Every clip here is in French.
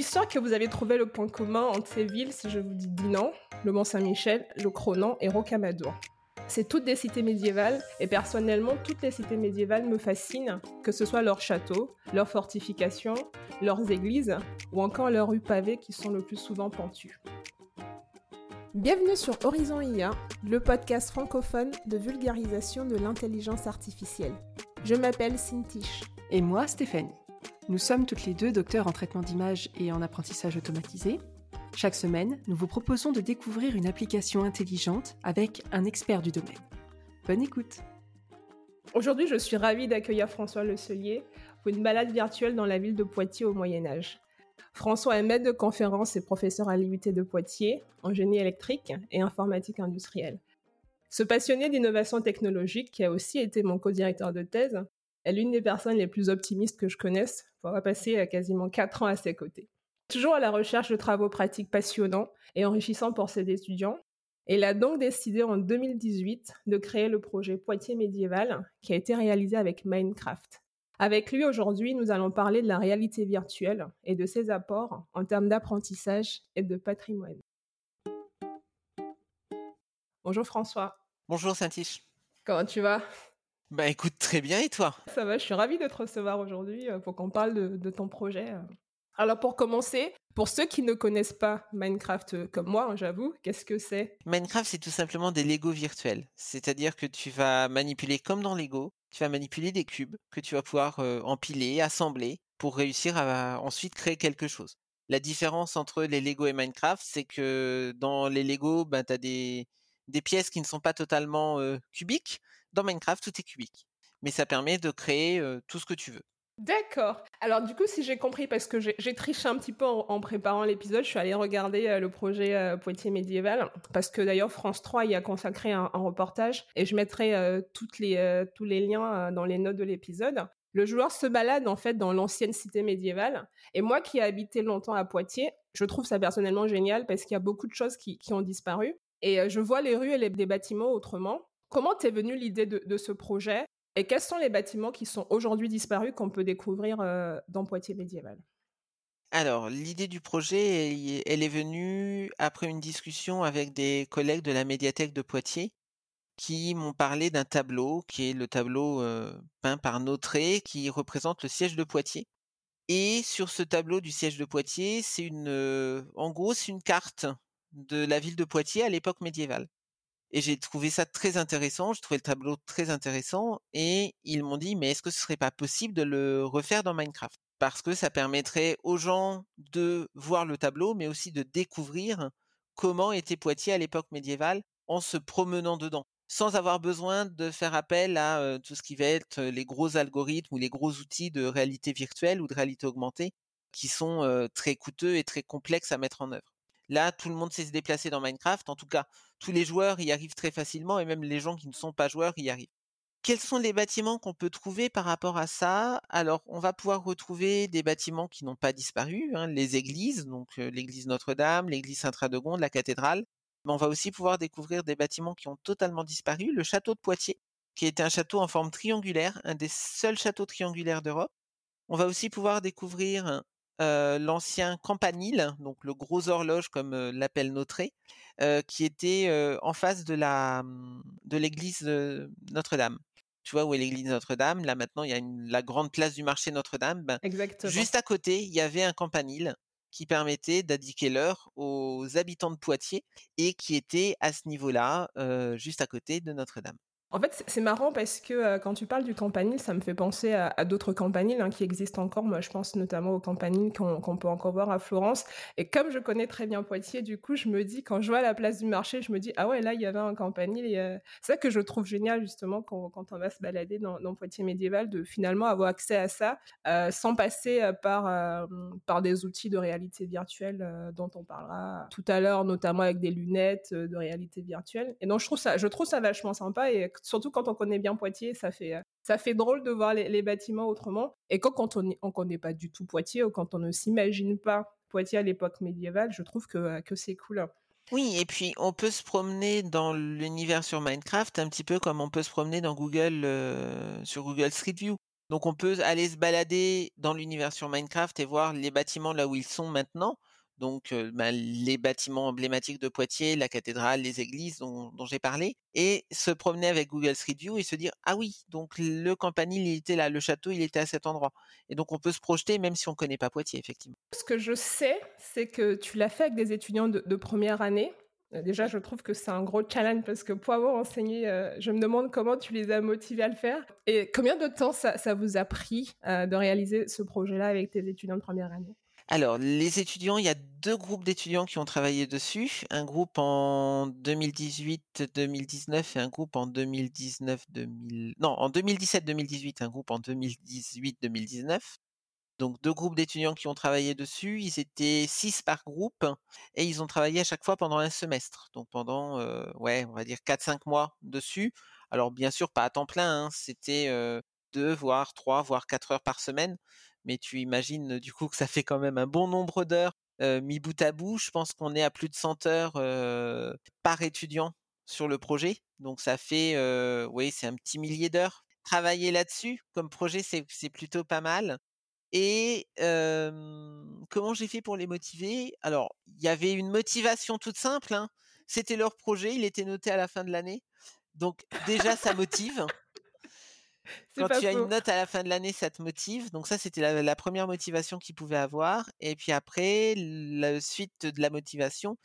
suis sûre que vous avez trouvé le point commun entre ces villes si je vous dis Dinan, le Mont-Saint-Michel, le Cronan et Rocamadour. C'est toutes des cités médiévales et personnellement, toutes les cités médiévales me fascinent, que ce soit leurs châteaux, leurs fortifications, leurs églises ou encore leurs rues pavées qui sont le plus souvent pentues. Bienvenue sur Horizon IA, le podcast francophone de vulgarisation de l'intelligence artificielle. Je m'appelle Cintiche. Et moi, Stéphanie. Nous sommes toutes les deux docteurs en traitement d'image et en apprentissage automatisé. Chaque semaine, nous vous proposons de découvrir une application intelligente avec un expert du domaine. Bonne écoute Aujourd'hui, je suis ravie d'accueillir François Le Cellier pour une balade virtuelle dans la ville de Poitiers au Moyen Âge. François est maître de conférences et professeur à l'IUT de Poitiers en génie électrique et informatique industrielle. Ce passionné d'innovation technologique, qui a aussi été mon co-directeur de thèse, l'une des personnes les plus optimistes que je connaisse pour avoir passé quasiment quatre ans à ses côtés. Toujours à la recherche de travaux pratiques passionnants et enrichissants pour ses étudiants, il a donc décidé en 2018 de créer le projet Poitiers médiéval qui a été réalisé avec Minecraft. Avec lui aujourd'hui, nous allons parler de la réalité virtuelle et de ses apports en termes d'apprentissage et de patrimoine. Bonjour François. Bonjour Saint-Tiche. Comment tu vas? Bah écoute, très bien, et toi? Ça va, je suis ravie de te recevoir aujourd'hui euh, pour qu'on parle de, ton projet. Euh. Alors pour commencer, pour ceux qui ne connaissent pas Minecraft euh, comme moi, hein, j'avoue, qu'est-ce que c'est? Minecraft, c'est tout simplement des Lego virtuels. C'est-à-dire que tu vas manipuler comme dans Lego, tu vas manipuler des cubes que tu vas pouvoir empiler, assembler pour réussir à, ensuite créer quelque chose. La différence entre les Lego et Minecraft, c'est que dans les Lego, bah, tu as des, des pièces qui ne sont pas totalement cubiques, dans Minecraft, tout est cubique. Mais ça permet de créer tout ce que tu veux. D'accord. Alors du coup, si j'ai compris, parce que j'ai triché un petit peu en, préparant l'épisode, je suis allée regarder le projet Poitiers médiéval, parce que d'ailleurs France 3 y a consacré un, reportage, et je mettrai les, tous les liens dans les notes de l'épisode. Le joueur se balade en fait dans l'ancienne cité médiévale, et moi qui ai habité longtemps à Poitiers, je trouve ça personnellement génial parce qu'il y a beaucoup de choses qui ont disparu, et je vois les rues et les, bâtiments autrement. Comment t'es venue l'idée de, ce projet et quels sont les bâtiments qui sont aujourd'hui disparus qu'on peut découvrir euh, dans Poitiers médiéval alors, l'idée du projet, elle, est venue après une discussion avec des collègues de la médiathèque de Poitiers qui m'ont parlé d'un tableau qui est le tableau euh, peint par Nautré qui représente le siège de Poitiers. Et sur ce tableau du siège de Poitiers, c'est une, euh, en gros, c'est une carte de la ville de Poitiers à l'époque médiévale. Et j'ai trouvé ça très intéressant, j'ai trouvé le tableau très intéressant, et ils m'ont dit, mais est-ce que ce serait pas possible de le refaire dans Minecraft? Parce que ça permettrait aux gens de voir le tableau, mais aussi de découvrir comment était Poitiers à l'époque médiévale en se promenant dedans, sans avoir besoin de faire appel à tout ce qui va être les gros algorithmes ou les gros outils de réalité virtuelle ou de réalité augmentée, qui sont très coûteux et très complexes à mettre en œuvre. Là, tout le monde sait se déplacer dans Minecraft. En tout cas, tous les joueurs y arrivent très facilement et même les gens qui ne sont pas joueurs y arrivent. Quels sont les bâtiments qu'on peut trouver par rapport à ça? Alors, on va pouvoir retrouver des bâtiments qui n'ont pas disparu, hein, les églises, donc l'église Notre-Dame, l'église Saint-Radegonde, la cathédrale. Mais on va aussi pouvoir découvrir des bâtiments qui ont totalement disparu, le château de Poitiers, qui était un château en forme triangulaire, un des seuls châteaux triangulaires d'Europe. On va aussi pouvoir découvrir euh, l'ancien campanile, donc le gros horloge comme euh, l'appelle Notré, euh, qui était en face de la de l'église Notre-Dame. Tu vois où est l'église Notre-Dame? Là maintenant, il y a la grande place du marché Notre-Dame. Ben, Exactement. Juste à côté, il y avait un campanile qui permettait d'indiquer l'heure aux habitants de Poitiers et qui était à ce niveau-là, juste à côté de Notre-Dame. En fait, c'est marrant parce que euh, quand tu parles du campanile, ça me fait penser à, d'autres campaniles hein, qui existent encore. Moi, je pense notamment aux campaniles qu'on peut encore voir à Florence. Et comme je connais très bien Poitiers, du coup, je me dis, quand je vois la place du marché, je me dis, ah ouais, là, il y avait un campanile. Euh, c'est ça que je trouve génial, justement, quand, on va se balader dans, dans, Poitiers médiéval, de finalement avoir accès à ça euh, sans passer par, par des outils de réalité virtuelle dont on parlera tout à l'heure, notamment avec des lunettes de réalité virtuelle. Et donc, je trouve ça, je trouve ça vachement sympa. Et surtout quand on connaît bien Poitiers, ça fait, euh, ça fait drôle de voir les, bâtiments autrement. Et quand, quand on ne connaît pas du tout Poitiers ou quand on ne s'imagine pas Poitiers à l'époque médiévale, je trouve que, euh, que c'est cool. Oui, et puis on peut se promener dans l'univers sur Minecraft un petit peu comme on peut se promener dans Google euh, sur Google Street View. Donc on peut aller se balader dans l'univers sur Minecraft et voir les bâtiments là où ils sont maintenant. Donc bah, les bâtiments emblématiques de Poitiers, la cathédrale, les églises dont, j'ai parlé, et se promener avec Google Street View et se dire ah oui donc le campanile il était là, le château il était à cet endroit. Et donc on peut se projeter même si on connaît pas Poitiers effectivement. Ce que je sais c'est que tu l'as fait avec des étudiants de première année déjà, je trouve que c'est un gros challenge parce que pour avoir enseigné, je me demande comment tu les as motivés à le faire. Et combien de temps ça, vous a pris de réaliser ce projet-là avec tes étudiants de première année? Alors, les étudiants, il y a deux groupes d'étudiants qui ont travaillé dessus. Un groupe en 2018-2019 et un groupe en 2019-2000... Non, en 2017-2018, un groupe en 2018-2019 donc deux groupes d'étudiants qui ont travaillé dessus. Ils étaient six par groupe et ils ont travaillé à chaque fois pendant un semestre. Donc pendant, ouais, on va dire quatre cinq mois dessus. Alors bien sûr pas à temps plein, hein, c'était deux voire trois voire quatre heures par semaine. Mais tu imagines du coup que ça fait quand même un bon nombre d'heures mis bout à bout. Je pense qu'on est à plus de 100 heures par étudiant sur le projet. Donc ça fait, oui, c'est un petit millier d'heures. Travailler là-dessus comme projet, c'est plutôt pas mal. Et comment j'ai fait pour les motiver? Alors, il y avait une motivation toute simple. Hein. C'était leur projet, il était noté à la fin de l'année. Donc déjà, ça motive. Quand tu as une note à la fin de l'année, ça te motive. Donc ça, c'était la, première motivation qu'ils pouvaient avoir. Et puis après, la suite de la motivation,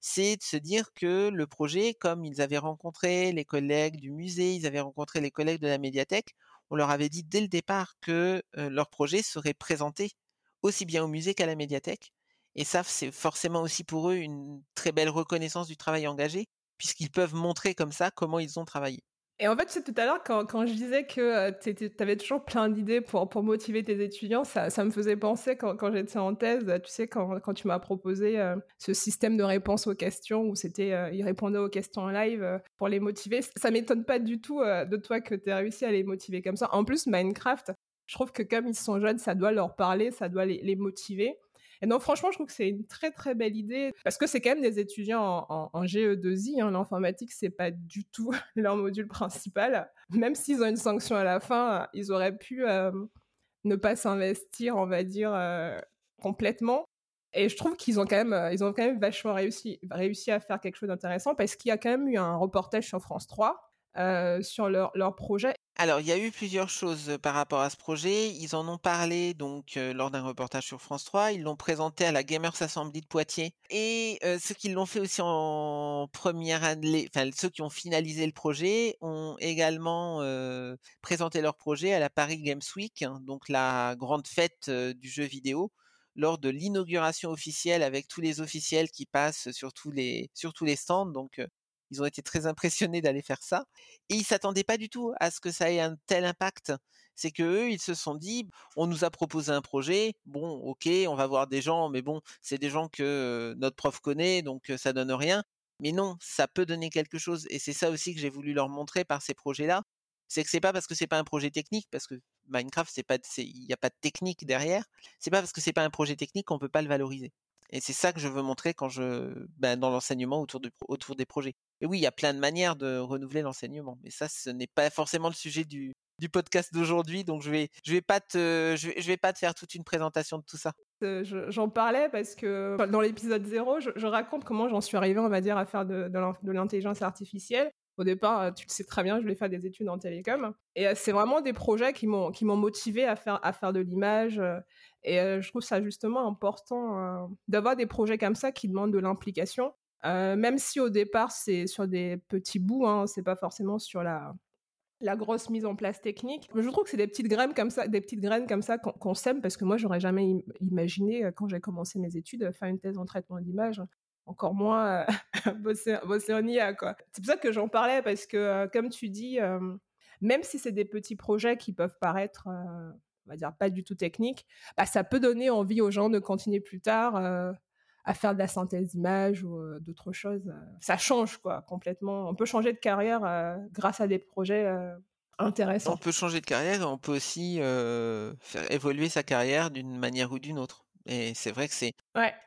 c'est de se dire que le projet, comme ils avaient rencontré les collègues du musée, ils avaient rencontré les collègues de la médiathèque, on leur avait dit dès le départ que leur projet serait présenté aussi bien au musée qu'à la médiathèque. Et ça, c'est forcément aussi pour eux une très belle reconnaissance du travail engagé, puisqu'ils peuvent montrer comme ça comment ils ont travaillé. Et en fait, c'est tout à l'heure, quand, quand, je disais que euh, tu avais toujours plein d'idées pour, pour motiver tes étudiants, ça, me faisait penser quand, quand j'étais en thèse, tu sais, quand, quand tu m'as proposé euh, ce système de réponse aux questions où c'était, euh, ils répondaient aux questions en live pour les motiver. Ça m'étonne pas du tout de toi que tu aies réussi à les motiver comme ça. En plus, Minecraft, je trouve que comme ils sont jeunes, ça doit leur parler, ça doit les, les motiver. Et donc, franchement, je trouve que c'est une très, très belle idée parce que c'est quand même des étudiants en, GE2I. Hein, L'informatique, c'est pas du tout leur module principal. Même s'ils ont une sanction à la fin, ils auraient pu euh, ne pas s'investir, on va dire, euh, complètement. Et je trouve qu'ils ont quand même, euh, ils ont quand même vachement réussi, à faire quelque chose d'intéressant parce qu'il y a quand même eu un reportage sur France 3 sur leur, projet. Alors, il y a eu plusieurs choses par rapport à ce projet. Ils en ont parlé donc lors d'un reportage sur France 3. Ils l'ont présenté à la Gamers Assembly de Poitiers. Et ceux qui l'ont fait aussi en première année, enfin ceux qui ont finalisé le projet, ont également présenté leur projet à la Paris Games Week, hein, donc la grande fête du jeu vidéo lors de l'inauguration officielle avec tous les officiels qui passent sur tous les sur tous les stands. Donc ils ont été très impressionnés d'aller faire ça. Et ils s'attendaient pas du tout à ce que ça ait un tel impact. C'est que eux, ils se sont dit, on nous a proposé un projet, bon, ok, on va voir des gens, mais bon, c'est des gens que notre prof connaît, donc ça donne rien. Mais non, ça peut donner quelque chose. Et c'est ça aussi que j'ai voulu leur montrer par ces projets-là. C'est que c'est pas parce que c'est pas un projet technique, parce que Minecraft, c'est pas, il n'y a pas de technique derrière. C'est pas parce que c'est pas un projet technique qu'on peut pas le valoriser. Et c'est ça que je veux montrer quand je, ben, dans l'enseignement autour, autour des projets. Et oui, il y a plein de manières de renouveler l'enseignement, mais ça, ce n'est pas forcément le sujet du, du podcast d'aujourd'hui, donc je vais, je vais pas te, je vais, je vais pas te faire toute une présentation de tout ça. Euh, j'en parlais parce que dans l'épisode 0, je, raconte comment j'en suis arrivée, on va dire, à faire de, de l'intelligence artificielle. Au départ, euh, tu le sais très bien, je voulais faire des études en télécom. Et euh, c'est vraiment des projets qui m'ont qui m'ont motivé à faire à faire de l'image. Et je trouve ça justement important d'avoir des projets comme ça qui demandent de l'implication. même si au départ c'est sur des petits bouts, hein, c'est pas forcément sur la la grosse mise en place technique. Je trouve que c'est des petites graines comme ça, des petites graines comme ça qu'on sème parce que moi j'aurais jamais imaginé quand j'ai commencé mes études faire une thèse en traitement d'image encore moins bosser, bosser, en IA. Quoi. C'est pour ça que j'en parlais, parce que, comme tu dis, même si c'est des petits projets qui peuvent paraître, on va dire, pas du tout techniques, bah, ça peut donner envie aux gens de continuer plus tard à faire de la synthèse d'image ou d'autres choses. Ça change, quoi, complètement. On peut changer de carrière grâce à des projets intéressants. On peut changer de carrière et on peut aussi faire évoluer sa carrière d'une manière ou d'une autre. Et c'est vrai que c'est.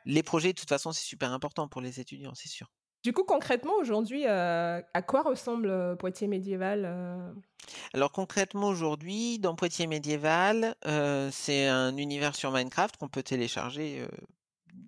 Les projets, de toute façon, c'est super important pour les étudiants, c'est sûr. Du coup, concrètement, aujourd'hui, à quoi ressemble Poitiers médiéval Alors concrètement, aujourd'hui, dans Poitiers médiéval, c'est un univers sur Minecraft qu'on peut télécharger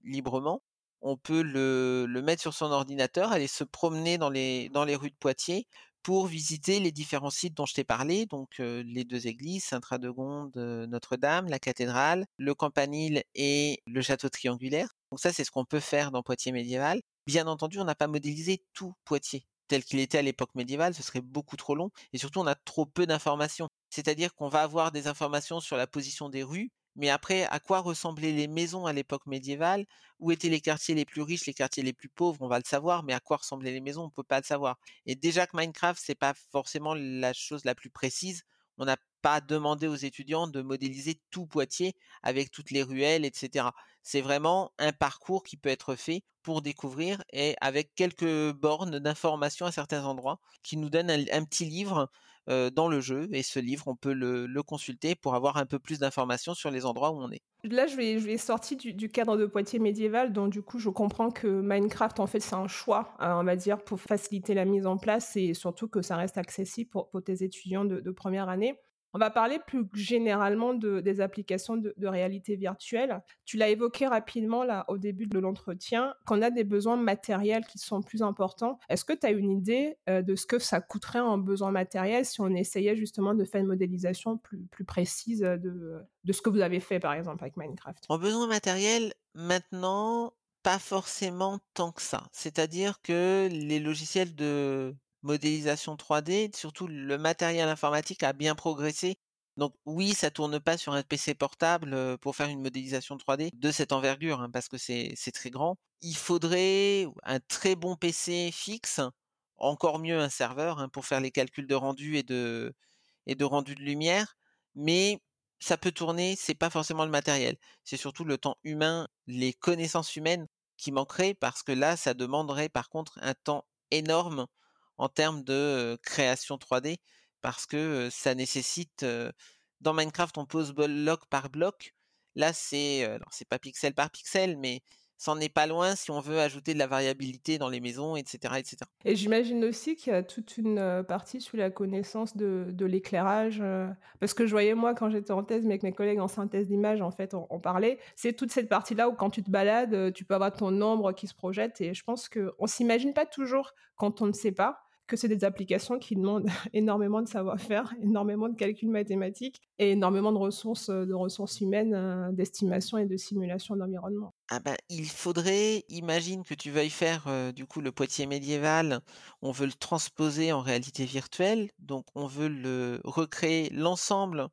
librement. On peut le, le, mettre sur son ordinateur, aller se promener dans les, dans les rues de Poitiers pour visiter les différents sites dont je t'ai parlé, donc les deux églises, Saint-Radegonde, Notre-Dame, la cathédrale, le campanile et le château triangulaire. Donc ça, c'est ce qu'on peut faire dans Poitiers médiéval. Bien entendu, on n'a pas modélisé tout Poitiers tel qu'il était à l'époque médiévale, ce serait beaucoup trop long, et surtout on a trop peu d'informations. C'est-à-dire qu'on va avoir des informations sur la position des rues, mais après, à quoi ressemblaient les maisons à l'époque médiévale? Où étaient les quartiers les plus riches, les quartiers les plus pauvres? On va le savoir, mais à quoi ressemblaient les maisons? On peut pas le savoir. Et déjà que Minecraft, c'est pas forcément la chose la plus précise. On n'a pas demandé aux étudiants de modéliser tout Poitiers avec toutes les ruelles, etc. C'est vraiment un parcours qui peut être fait pour découvrir et avec quelques bornes d'informations à certains endroits qui nous donnent un petit livre dans le jeu. Et ce livre, on peut le, consulter pour avoir un peu plus d'informations sur les endroits où on est. Là, je vais, je du, cadre de Poitiers médiéval, donc du coup, je comprends que Minecraft, en fait, c'est un choix, hein, on va dire, pour faciliter la mise en place et surtout que ça reste accessible pour, tes étudiants de première année. On va parler plus généralement de, des applications de, réalité virtuelle. Tu l'as évoqué rapidement là au début de l'entretien, qu'on a des besoins matériels qui sont plus importants. Est-ce que tu as une idée euh, de ce que ça coûterait en besoin matériel si on essayait justement de faire une modélisation plus, plus précise de, de ce que vous avez fait par exemple avec Minecraft? En besoin matériel, maintenant, pas forcément tant que ça. C'est-à-dire que les logiciels de modélisation 3D, surtout le matériel informatique a bien progressé. Donc oui, ça tourne pas sur un PC portable pour faire une modélisation 3D de cette envergure, hein, parce que c'est très grand. Il faudrait un très bon PC fixe, encore mieux un serveur hein, pour faire les calculs de rendu et de rendu de lumière. Mais ça peut tourner, c'est pas forcément le matériel, c'est surtout le temps humain, les connaissances humaines qui manqueraient, parce que là, ça demanderait par contre un temps énorme en termes de création 3D parce que ça nécessite dans Minecraft on pose bloc par bloc. Là c'est c'est pas pixel par pixel mais c'en est pas loin si on veut ajouter de la variabilité dans les maisons, etc. etc. Et j'imagine aussi qu'il y a toute une partie sous la connaissance de, de l'éclairage, parce que je voyais moi quand j'étais en thèse, mais avec mes collègues en synthèse d'image, en fait, on, parlait, c'est toute cette partie-là où quand tu te balades, tu peux avoir ton ombre qui se projette, et je pense qu'on s'imagine pas toujours quand on ne sait pas que c'est des applications qui demandent énormément de savoir-faire, énormément de calculs mathématiques et énormément de ressources, euh, de ressources humaines, euh, d'estimation et de simulation d'environnement. Ah ben, il faudrait, imagine que tu veuilles faire euh, du coup le Poitiers médiéval, on veut le transposer en réalité virtuelle, donc on veut le recréer l'ensemble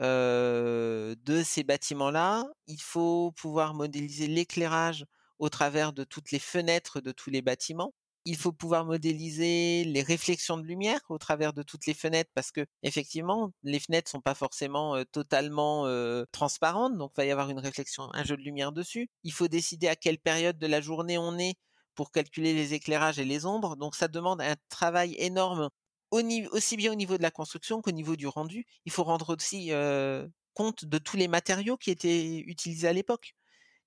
de ces bâtiments-là. Il faut pouvoir modéliser l'éclairage au travers de toutes les fenêtres de tous les bâtiments il faut pouvoir modéliser les réflexions de lumière au travers de toutes les fenêtres parce que effectivement les fenêtres sont pas forcément totalement transparentes donc il va y avoir une réflexion un jeu de lumière dessus. Il faut décider à quelle période de la journée on est pour calculer les éclairages et les ombres donc ça demande un travail énorme aussi bien au niveau de la construction qu'au niveau du rendu. Il faut rendre aussi compte de tous les matériaux qui étaient utilisés à l'époque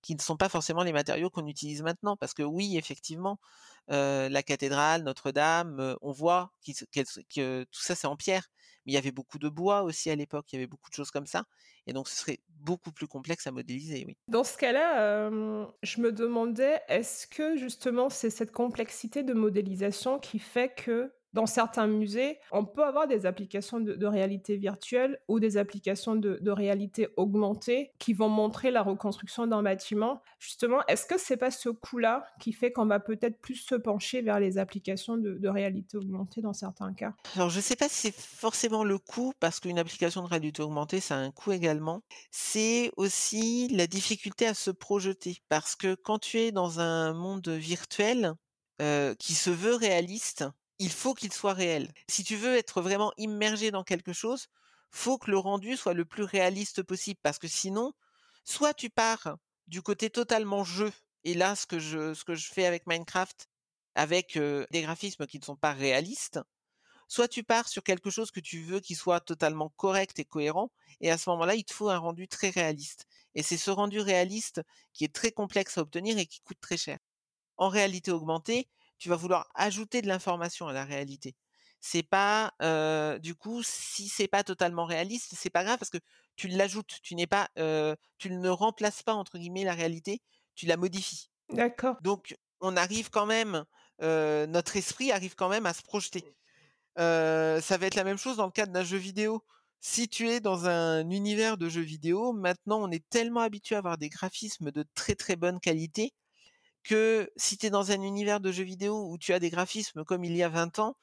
qui ne sont pas forcément les matériaux qu'on utilise maintenant. Parce que oui, effectivement, la cathédrale, Notre-Dame, on voit que tout ça c'est en pierre. Mais il y avait beaucoup de bois aussi à l'époque, il y avait beaucoup de choses comme ça. Et donc ce serait beaucoup plus complexe à modéliser, oui. Dans ce cas-là, je me demandais, est-ce que justement c'est cette complexité de modélisation qui fait que dans certains musées, on peut avoir des applications de, réalité virtuelle ou des applications de, réalité augmentée qui vont montrer la reconstruction d'un bâtiment. Justement, est-ce que c'est pas ce coup-là qui fait qu'on va peut-être plus se pencher vers les applications de, réalité augmentée dans certains cas? Alors, je ne sais pas si c'est forcément le coût, parce qu'une application de réalité augmentée, ça a un coût également. C'est aussi la difficulté à se projeter, parce que quand tu es dans un monde virtuel, euh, qui se veut réaliste, il faut qu'il soit réel. Si tu veux être vraiment immergé dans quelque chose, faut que le rendu soit le plus réaliste possible parce que sinon, soit tu pars du côté totalement jeu et là ce que je ce que je fais avec Minecraft avec des graphismes qui ne sont pas réalistes, soit tu pars sur quelque chose que tu veux qui soit totalement correct et cohérent et à ce moment-là, il te faut un rendu très réaliste. Et c'est ce rendu réaliste qui est très complexe à obtenir et qui coûte très cher. En réalité augmentée, tu vas vouloir ajouter de l'information à la réalité. C'est pas du coup si c'est pas totalement réaliste, c'est pas grave parce que tu l'ajoutes, tu n'es pas tu ne remplaces pas entre guillemets la réalité, tu la modifies. D'accord. Donc on arrive quand même notre esprit arrive quand même à se projeter. ça va être la même chose dans le cadre d'un jeu vidéo. Si tu es dans un univers de jeux vidéo, maintenant on est tellement habitué à avoir des graphismes de très très bonne qualité que si tu es dans un univers de jeux vidéo où tu as des graphismes comme il y a 20 ans,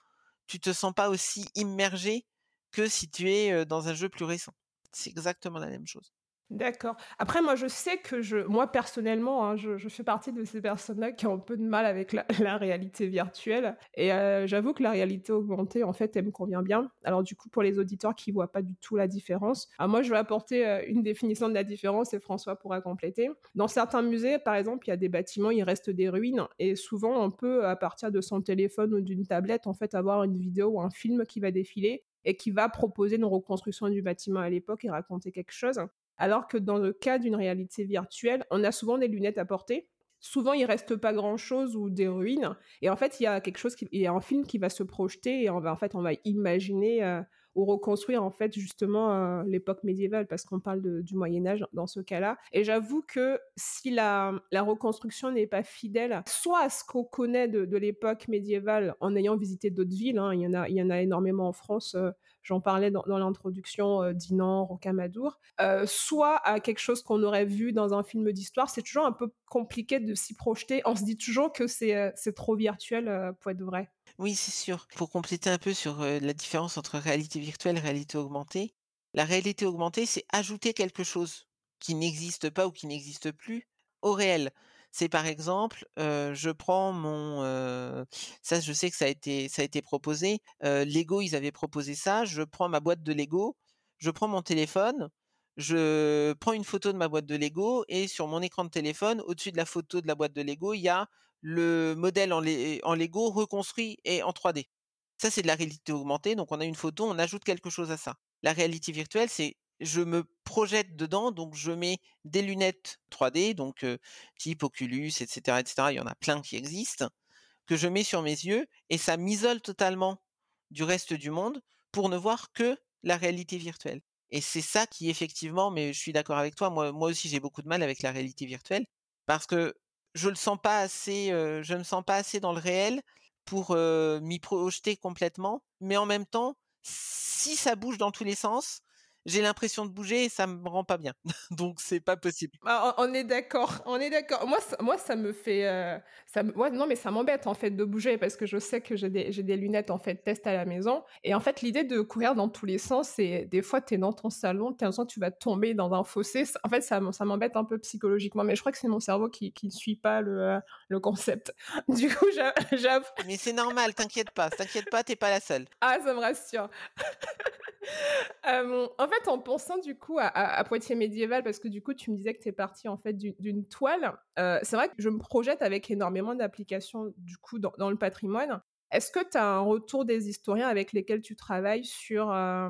tu te sens pas aussi immergé que si tu es dans un jeu plus récent. C'est exactement la même chose. D'accord. Après, moi, je sais que je, moi personnellement, hein, je, fais partie de ces personnes-là qui ont un peu de mal avec la, réalité virtuelle. Et j'avoue que la réalité augmentée, en fait, elle me convient bien. Alors, du coup, pour les auditeurs qui voient pas du tout la différence, ah, moi, je vais apporter une définition de la différence et François pourra compléter. Dans certains musées, par exemple, il y a des bâtiments, il reste des ruines, et souvent, on peut, à partir de son téléphone ou d'une tablette, en fait, avoir une vidéo ou un film qui va défiler et qui va proposer une reconstruction du bâtiment à l'époque et raconter quelque chose. Alors que dans le cas d'une réalité virtuelle, on a souvent des lunettes à porter. Souvent, il reste pas grand-chose ou des ruines. Et en fait, il y a quelque chose, il y a un film qui va se projeter et on va, en fait, on va imaginer euh, ou reconstruire en fait justement euh, l'époque médiévale parce qu'on parle du Moyen Âge dans ce cas-là. Et j'avoue que si la, reconstruction n'est pas fidèle, soit à ce qu'on connaît de, l'époque médiévale en ayant visité d'autres villes, hein, il, y en a, il y en a énormément en France. Euh, j'en parlais dans, l'introduction euh, d'Inan, Rocamadour, euh, soit à quelque chose qu'on aurait vu dans un film d'histoire. C'est toujours un peu compliqué de s'y projeter. On se dit toujours que c'est euh, trop virtuel pour être vrai. Oui, c'est sûr. Pour compléter un peu sur la différence entre réalité virtuelle et réalité augmentée, la réalité augmentée, c'est ajouter quelque chose qui n'existe pas ou qui n'existe plus au réel c'est par exemple, je prends mon, ça je sais que ça a été ça a été proposé. Lego ils avaient proposé ça. Je prends ma boîte de Lego, je prends mon téléphone, je prends une photo de ma boîte de Lego et sur mon écran de téléphone, au-dessus de la photo de la boîte de Lego, il y a le modèle en, Lego reconstruit et en 3D. Ça c'est de la réalité augmentée. Donc on a une photo, on ajoute quelque chose à ça. La réalité virtuelle, c'est je me projette dedans, donc je mets des lunettes 3D, donc type Oculus, etc., etc. Il y en a plein qui existent, que je mets sur mes yeux et ça m'isole totalement du reste du monde pour ne voir que la réalité virtuelle. Et c'est ça qui effectivement, mais je suis d'accord avec toi, moi aussi j'ai beaucoup de mal avec la réalité virtuelle parce que je le sens pas assez, me sens pas assez dans le réel pour m'y projeter complètement, mais en même temps, si ça bouge dans tous les sens, j'ai l'impression de bouger et ça me rend pas bien. Donc c'est pas possible. Ah, on est d'accord, on est d'accord. Moi, ça, moi, ça me fait, euh, ça non mais ça m'embête en fait de bouger parce que je sais que j'ai des, des, lunettes en fait test à la maison et en fait l'idée de courir dans tous les sens, c'est des fois tu es dans ton salon, tu que tu vas tomber dans un fossé. En fait, ça, ça m'embête un peu psychologiquement, mais je crois que c'est mon cerveau qui, qui ne suit pas le, euh, le concept. Du coup, j'avoue. Mais c'est normal, t'inquiète pas, t'inquiète pas, t'es pas la seule. Ah, ça me rassure. euh, en fait, en pensant du coup à, Poitiers médiéval, parce que du coup, tu me disais que tu es parti en fait d'une toile, euh, c'est vrai que je me projette avec énormément d'applications du coup dans, le patrimoine. Est-ce que tu as un retour des historiens avec lesquels tu travailles sur, euh,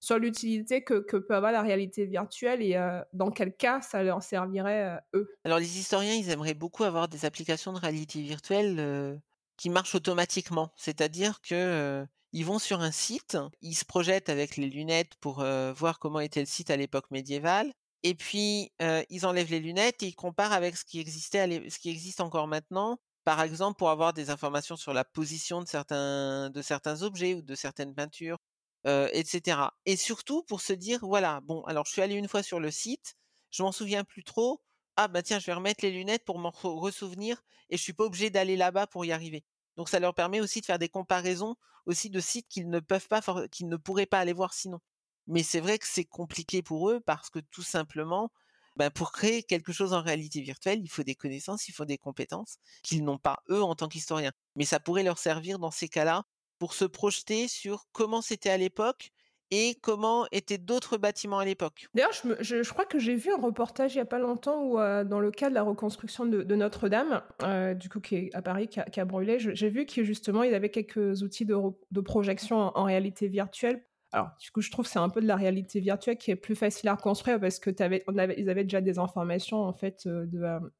sur l'utilité que, peut avoir la réalité virtuelle et euh, dans quel cas ça leur servirait eux? Alors les historiens, ils aimeraient beaucoup avoir des applications de réalité virtuelle qui marchent automatiquement, c'est-à-dire que ils vont sur un site, ils se projettent avec les lunettes pour voir comment était le site à l'époque médiévale, et puis ils enlèvent les lunettes et ils comparent avec ce qui existait, ce qui existe encore maintenant. Par exemple, pour avoir des informations sur la position de certains, objets ou de certaines peintures, etc. Et surtout pour se dire, voilà, bon, alors je suis allé une fois sur le site, je m'en souviens plus trop. Ah bah tiens, je vais remettre les lunettes pour m'en ressouvenir et je suis pas obligé d'aller là-bas pour y arriver. Donc ça leur permet aussi de faire des comparaisons aussi de sites qu'ils ne peuvent pas, qu'ils ne pourraient pas aller voir sinon. Mais c'est vrai que c'est compliqué pour eux parce que tout simplement, ben pour créer quelque chose en réalité virtuelle, il faut des connaissances, il faut des compétences qu'ils n'ont pas eux en tant qu'historiens. Mais ça pourrait leur servir dans ces cas-là pour se projeter sur comment c'était à l'époque et comment étaient d'autres bâtiments à l'époque. D'ailleurs, je, crois que j'ai vu un reportage il n'y a pas longtemps où, euh, dans le cas de la reconstruction de, Notre-Dame, euh, du coup qui est à Paris, qui a, brûlé, j'ai vu que justement il avait quelques outils de, projection en, réalité virtuelle. Alors, du coup, je trouve que c'est un peu de la réalité virtuelle qui est plus facile à reconstruire parce que ils avaient déjà des informations en fait euh,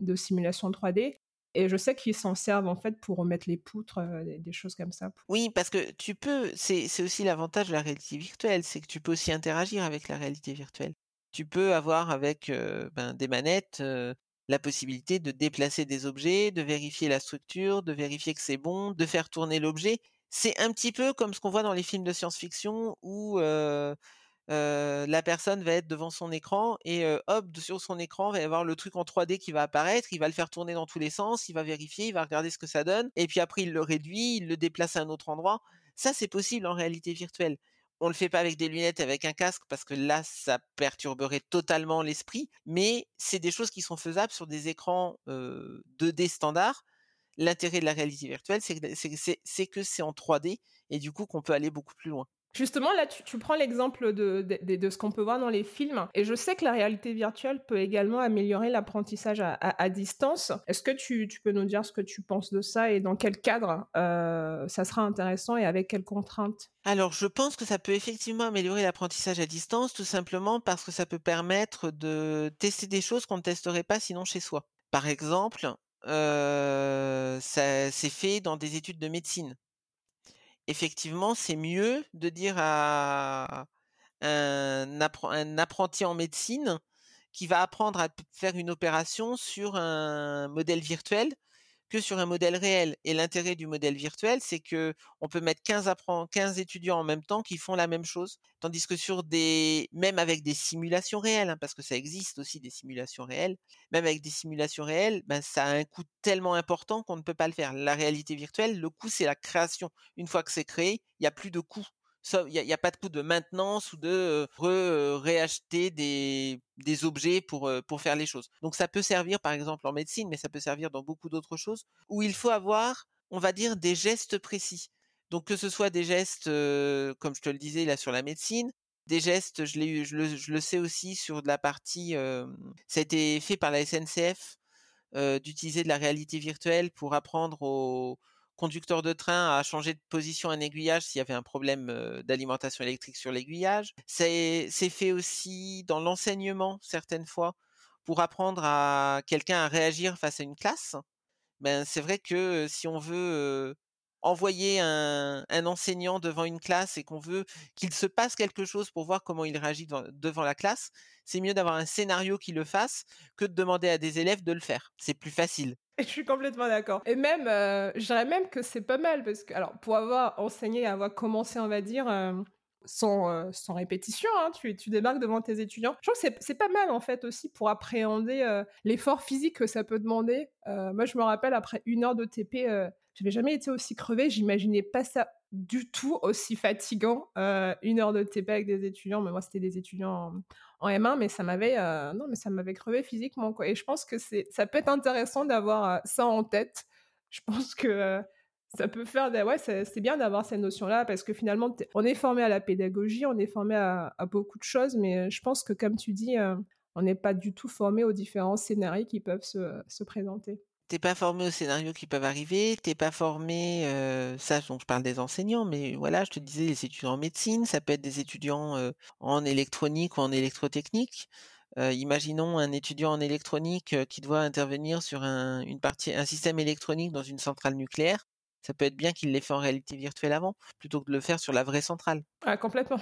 de simulation 3D. Et je sais qu'ils s'en servent en fait pour remettre les poutres, des, choses comme ça. Oui, parce que tu peux, c'est aussi l'avantage de la réalité virtuelle, c'est que tu peux aussi interagir avec la réalité virtuelle. Tu peux avoir avec ben, des manettes la possibilité de déplacer des objets, de vérifier la structure, de vérifier que c'est bon, de faire tourner l'objet. C'est un petit peu comme ce qu'on voit dans les films de science-fiction où la personne va être devant son écran et hop, sur son écran, va y avoir le truc en 3D qui va apparaître, il va le faire tourner dans tous les sens, il va vérifier, il va regarder ce que ça donne, et puis après il le réduit, il le déplace à un autre endroit. Ça, c'est possible en réalité virtuelle. On le fait pas avec des lunettes, avec un casque, parce que là, ça perturberait totalement l'esprit, mais c'est des choses qui sont faisables sur des écrans 2D standards. L'intérêt de la réalité virtuelle, c'est que c'est en 3D et du coup qu'on peut aller beaucoup plus loin. Justement, là, tu, prends l'exemple de, ce qu'on peut voir dans les films. Et je sais que la réalité virtuelle peut également améliorer l'apprentissage à, distance. Est-ce que tu, peux nous dire ce que tu penses de ça et dans quel cadre euh, ça sera intéressant et avec quelles contraintes? Alors, je pense que ça peut effectivement améliorer l'apprentissage à distance, tout simplement parce que ça peut permettre de tester des choses qu'on ne testerait pas sinon chez soi. Par exemple, euh, ça c'est fait dans des études de médecine effectivement, c'est mieux de dire à un, apprenti en médecine qui va apprendre à faire une opération sur un modèle virtuel que sur un modèle réel. Et l'intérêt du modèle virtuel, c'est que on peut mettre 15, 15 étudiants en même temps qui font la même chose. Tandis que sur des, même avec des simulations réelles, hein, parce que ça existe aussi des simulations réelles, même avec des simulations réelles, ben, ça a un coût tellement important qu'on ne peut pas le faire. La réalité virtuelle, le coût, c'est la création. Une fois que c'est créé, il n'y a plus de coût il n'y a, pas de coût de maintenance ou de réacheter des, des objets pour, pour faire les choses. Donc ça peut servir par exemple en médecine, mais ça peut servir dans beaucoup d'autres choses, où il faut avoir, on va dire, des gestes précis. Donc que ce soit des gestes, comme je te le disais là sur la médecine, des gestes, je le sais aussi sur de la partie, ça a été fait par la SNCF, d'utiliser de la réalité virtuelle pour apprendre aux, conducteur de train a changé de position un aiguillage s'il y avait un problème d'alimentation électrique sur l'aiguillage. C'est fait aussi dans l'enseignement certaines fois pour apprendre à quelqu'un à réagir face à une classe. Ben c'est vrai que si on veut envoyer un, enseignant devant une classe et qu'on veut qu'il se passe quelque chose pour voir comment il réagit devant la classe, c'est mieux d'avoir un scénario qui le fasse que de demander à des élèves de le faire. C'est plus facile. Je suis complètement d'accord. Et même, euh, je dirais même que c'est pas mal parce que, alors, pour avoir enseigné, avoir commencé, on va dire, euh, sans, euh, sans, répétition, hein, tu, tu, débarques devant tes étudiants. Je trouve que c'est pas mal en fait aussi pour appréhender l'effort physique que ça peut demander. moi, je me rappelle après une heure de TP, j'avais jamais été aussi crevée, j'imaginais pas ça du tout aussi fatigant. une heure de TP avec des étudiants, mais moi c'était des étudiants en M1, mais ça m'avait euh, non, mais ça m'avait crevé physiquement. Et je pense que c'est ça peut être intéressant d'avoir euh, ça en tête. Je pense que euh, ça peut faire des... ouais, c'est bien d'avoir cette notion là parce que finalement on est formé à la pédagogie, on est formé à, beaucoup de choses, mais je pense que comme tu dis, on n'est pas du tout formé aux différents scénarios qui peuvent se, se présenter t'es pas formé aux scénarios qui peuvent arriver, t'es pas formé, euh, ça donc je parle des enseignants, mais voilà, je te disais les étudiants en médecine, ça peut être des étudiants euh, en électronique ou en électrotechnique. Euh, imaginons un étudiant en électronique qui doit intervenir sur un, un système électronique dans une centrale nucléaire. Ça peut être bien qu'il l'ait fait en réalité virtuelle avant, plutôt que de le faire sur la vraie centrale. Ah, complètement.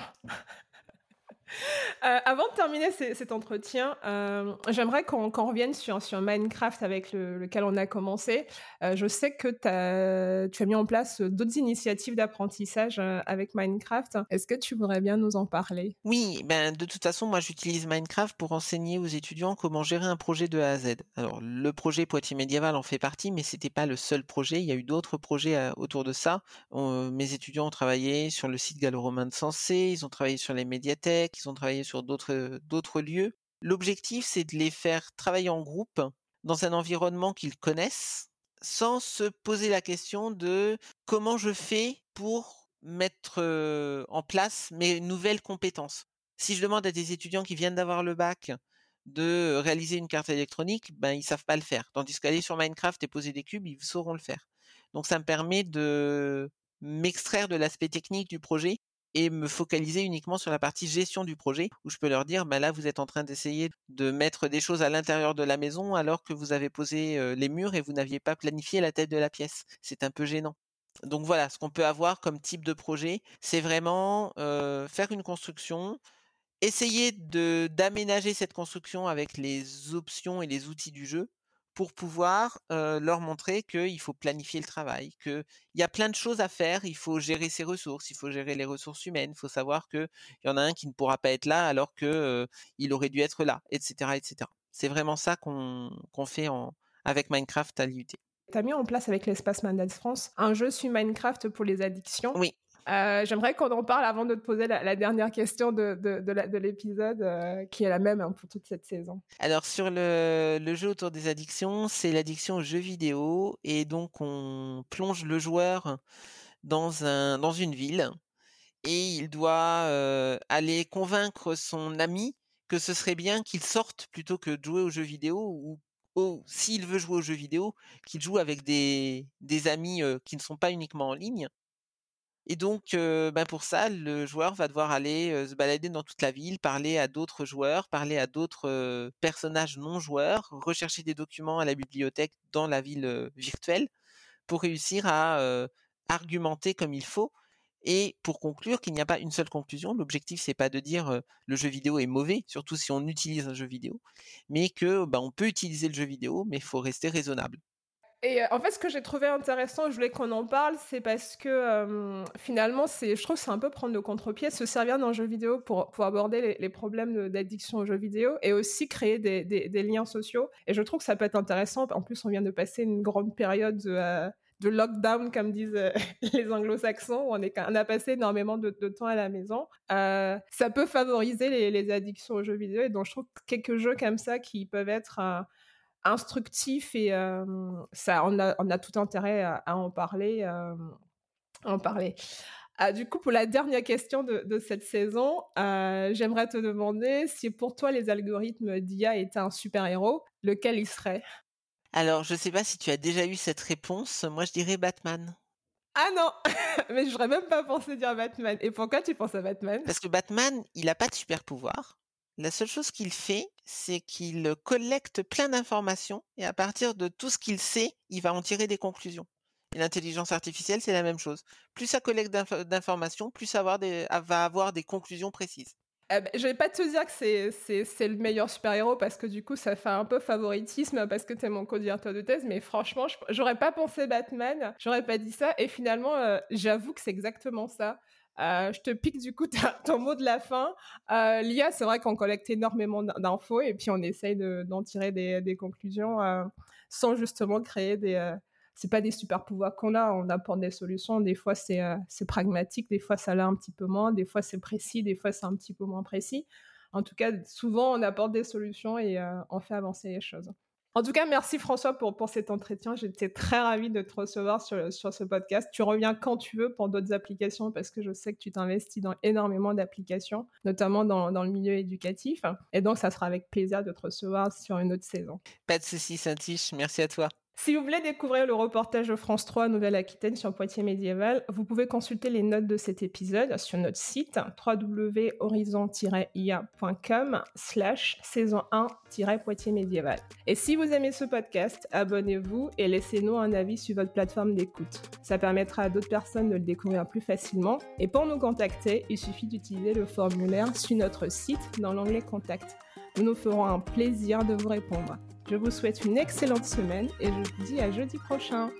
Euh, avant de terminer cet entretien, euh, j'aimerais qu'on revienne sur, Minecraft avec lequel on a commencé. Euh, je sais que tu as mis en place d'autres initiatives d'apprentissage avec Minecraft. Est-ce que tu voudrais bien nous en parler? Oui, ben, de toute façon, moi j'utilise Minecraft pour enseigner aux étudiants comment gérer un projet de A à Z. Alors, le projet Poitiers Médiéval en fait partie, mais c'était pas le seul projet. Il y a eu d'autres projets autour de ça. mes étudiants ont travaillé sur le site gallo-romain de Sensé, ils ont travaillé sur les médiathèques, ils ont travaillé sur d'autres d'autres lieux. L'objectif, c'est de les faire travailler en groupe dans un environnement qu'ils connaissent, sans se poser la question de comment je fais pour mettre en place mes nouvelles compétences. Si je demande à des étudiants qui viennent d'avoir le bac de réaliser une carte électronique, ben ils savent pas le faire. Tandis qu'aller sur Minecraft et poser des cubes, ils sauront le faire. Donc ça me permet de m'extraire de l'aspect technique du projet et me focaliser uniquement sur la partie gestion du projet où je peux leur dire bah là vous êtes en train d'essayer de mettre des choses à l'intérieur de la maison alors que vous avez posé les murs et vous n'aviez pas planifié la tête de la pièce. C'est un peu gênant. Donc voilà, ce qu'on peut avoir comme type de projet, c'est vraiment faire une construction, essayer d'aménager cette construction avec les options et les outils du jeu pour pouvoir leur montrer qu'il faut planifier le travail, qu'il y a plein de choses à faire, il faut gérer ses ressources, il faut gérer les ressources humaines, il faut savoir qu'il y en a un qui ne pourra pas être là alors que il aurait dû être là, etc., etc. C'est vraiment ça qu'on fait en, avec Minecraft à l'IUT. Tu as mis en place avec l'espace Mandats France un jeu sur Minecraft pour les addictions? Oui. Euh, j'aimerais qu'on en parle avant de te poser la, dernière question de, de, l'épisode, euh, qui est la même hein, pour toute cette saison. Alors, sur le, jeu autour des addictions, c'est l'addiction aux jeux vidéo. Et donc, on plonge le joueur dans, un, dans une ville et il doit euh, aller convaincre son ami que ce serait bien qu'il sorte plutôt que de jouer aux jeux vidéo ou s'il veut jouer aux jeux vidéo, qu'il joue avec des, des amis qui ne sont pas uniquement en ligne. Et donc, ben pour ça, le joueur va devoir aller se balader dans toute la ville, parler à d'autres joueurs, parler à d'autres personnages non joueurs, rechercher des documents à la bibliothèque dans la ville virtuelle pour réussir à argumenter comme il faut et pour conclure qu'il n'y a pas une seule conclusion, l'objectif c'est pas de dire le jeu vidéo est mauvais, surtout si on utilise un jeu vidéo, mais que bah, on peut utiliser le jeu vidéo, mais il faut rester raisonnable. Et en fait, ce que j'ai trouvé intéressant, je voulais qu'on en parle, c'est parce que finalement, c'est, je trouve, c'est un peu prendre le contre-pied, se servir d'un jeu vidéo pour, pour aborder les, problèmes d'addiction aux jeux vidéo et aussi créer des, des, liens sociaux. Et je trouve que ça peut être intéressant. En plus, on vient de passer une grande période de, de lockdown, comme disent euh, les anglo-saxons, où on, a passé énormément de, temps à la maison, euh, ça peut favoriser les, addictions aux jeux vidéo. Et donc, je trouve quelques jeux comme ça qui peuvent être euh, instructifs et ça, on a, on a, tout intérêt à, en parler. en parler. Ah, du coup, pour la dernière question de, de cette saison, j'aimerais te demander si pour toi les algorithmes d'IA étaient un super-héros, lequel il serait alors, je sais pas si tu as déjà eu cette réponse. Moi, je dirais Batman. Ah non, mais je n'aurais même pas pensé dire Batman. Et pourquoi tu penses à Batman? Parce que Batman, il n'a pas de super pouvoir. La seule chose qu'il fait, c'est qu'il collecte plein d'informations et à partir de tout ce qu'il sait, il va en tirer des conclusions. Et l'intelligence artificielle, c'est la même chose. Plus ça collecte d'informations, plus ça va avoir des conclusions précises. Je ben, je vais pas te dire que c'est le meilleur super-héros parce que du coup ça fait un peu favoritisme parce que tu es mon co-directeur de thèse, mais franchement, j'aurais pas pensé Batman, j'aurais pas dit ça, et finalement, euh, j'avoue que c'est exactement ça. Euh, je te pique du coup ton mot de la fin. Euh, L'IA, c'est vrai qu'on collecte énormément d'infos et puis on essaye d'en tirer des, conclusions sans justement créer des, c'est pas des super pouvoirs qu'on a, on apporte des solutions. Des fois, euh, c'est pragmatique, des fois, ça l'est un petit peu moins, des fois, c'est précis, des fois, c'est un petit peu moins précis. En tout cas, souvent, on apporte des solutions et euh, on fait avancer les choses. En tout cas, merci François pour, cet entretien. J'étais très ravie de te recevoir sur, ce podcast. Tu reviens quand tu veux pour d'autres applications parce que je sais que tu t'investis dans énormément d'applications, notamment dans, dans, le milieu éducatif. Et donc, ça sera avec plaisir de te recevoir sur une autre saison. Pas de soucis, Saint-Tiche. Merci à toi. Si vous voulez découvrir le reportage France 3 Nouvelle-Aquitaine sur Poitiers médiéval, vous pouvez consulter les notes de cet épisode sur notre site www.horizon-ia.com slash saison 1-Poitiers médiéval. Et si vous aimez ce podcast, abonnez-vous et laissez-nous un avis sur votre plateforme d'écoute. Ça permettra à d'autres personnes de le découvrir plus facilement. Et pour nous contacter, il suffit d'utiliser le formulaire sur notre site dans l'onglet Contact. Nous nous ferons un plaisir de vous répondre. Je vous souhaite une excellente semaine et je vous dis à jeudi prochain.